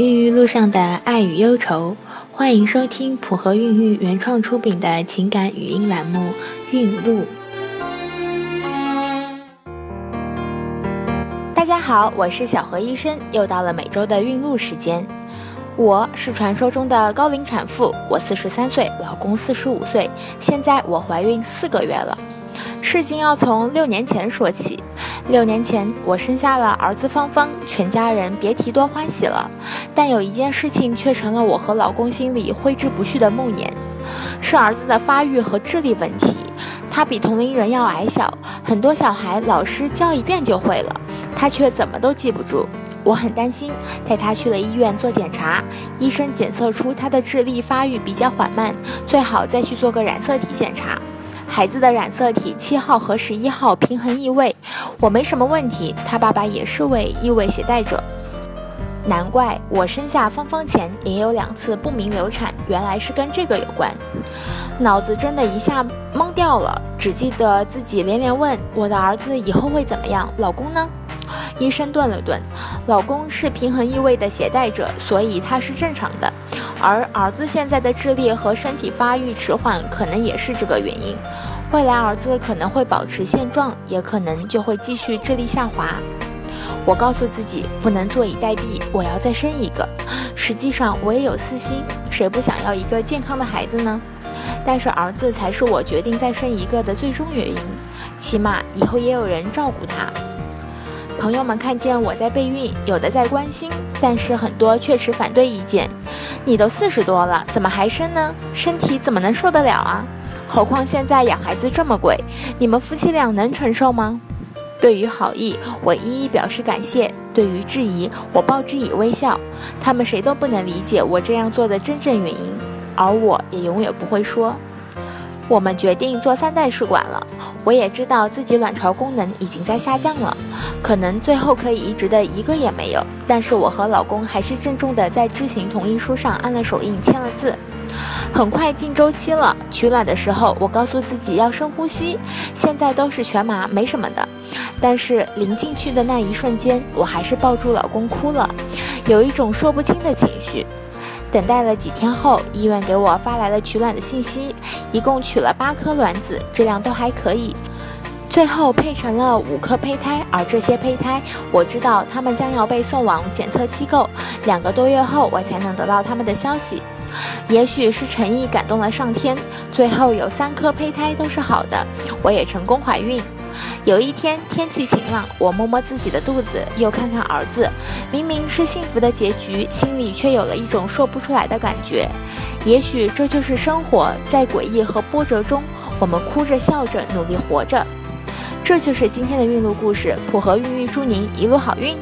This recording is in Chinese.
孕育路上的爱与忧愁，欢迎收听普和孕育原创出品的情感语音栏目《孕路》。大家好，我是小何医生，又到了每周的孕路时间。我是传说中的高龄产妇，我四十三岁，老公四十五岁，现在我怀孕四个月了。事情要从六年前说起。六年前，我生下了儿子芳芳，全家人别提多欢喜了。但有一件事情却成了我和老公心里挥之不去的梦魇，是儿子的发育和智力问题。他比同龄人要矮小，很多小孩老师教一遍就会了，他却怎么都记不住。我很担心，带他去了医院做检查，医生检测出他的智力发育比较缓慢，最好再去做个染色体检查。孩子的染色体七号和十一号平衡异位，我没什么问题，他爸爸也是位异位携带者，难怪我生下芳芳前也有两次不明流产，原来是跟这个有关，脑子真的一下懵掉了，只记得自己连连问我的儿子以后会怎么样，老公呢？医生顿了顿，老公是平衡异位的携带者，所以他是正常的。而儿子现在的智力和身体发育迟缓，可能也是这个原因。未来儿子可能会保持现状，也可能就会继续智力下滑。我告诉自己不能坐以待毙，我要再生一个。实际上我也有私心，谁不想要一个健康的孩子呢？但是儿子才是我决定再生一个的最终原因，起码以后也有人照顾他。朋友们看见我在备孕，有的在关心，但是很多确实反对意见。你都四十多了，怎么还生呢？身体怎么能受得了啊？何况现在养孩子这么贵，你们夫妻俩能承受吗？对于好意，我一一表示感谢；对于质疑，我报之以微笑。他们谁都不能理解我这样做的真正原因，而我也永远不会说。我们决定做三代试管了。我也知道自己卵巢功能已经在下降了，可能最后可以移植的一个也没有。但是我和老公还是郑重的在知情同意书上按了手印，签了字。很快进周期了，取卵的时候我告诉自己要深呼吸。现在都是全麻，没什么的。但是临进去的那一瞬间，我还是抱住老公哭了，有一种说不清的情绪。等待了几天后，医院给我发来了取卵的信息，一共取了八颗卵子，质量都还可以。最后配成了五颗胚胎，而这些胚胎，我知道他们将要被送往检测机构，两个多月后我才能得到他们的消息。也许是诚意感动了上天，最后有三颗胚胎都是好的，我也成功怀孕。有一天天气晴朗，我摸摸自己的肚子，又看看儿子，明明是幸福的结局，心里却有了一种说不出来的感觉。也许这就是生活，在诡异和波折中，我们哭着笑着努力活着。这就是今天的运路故事，普和孕育祝您一路好运。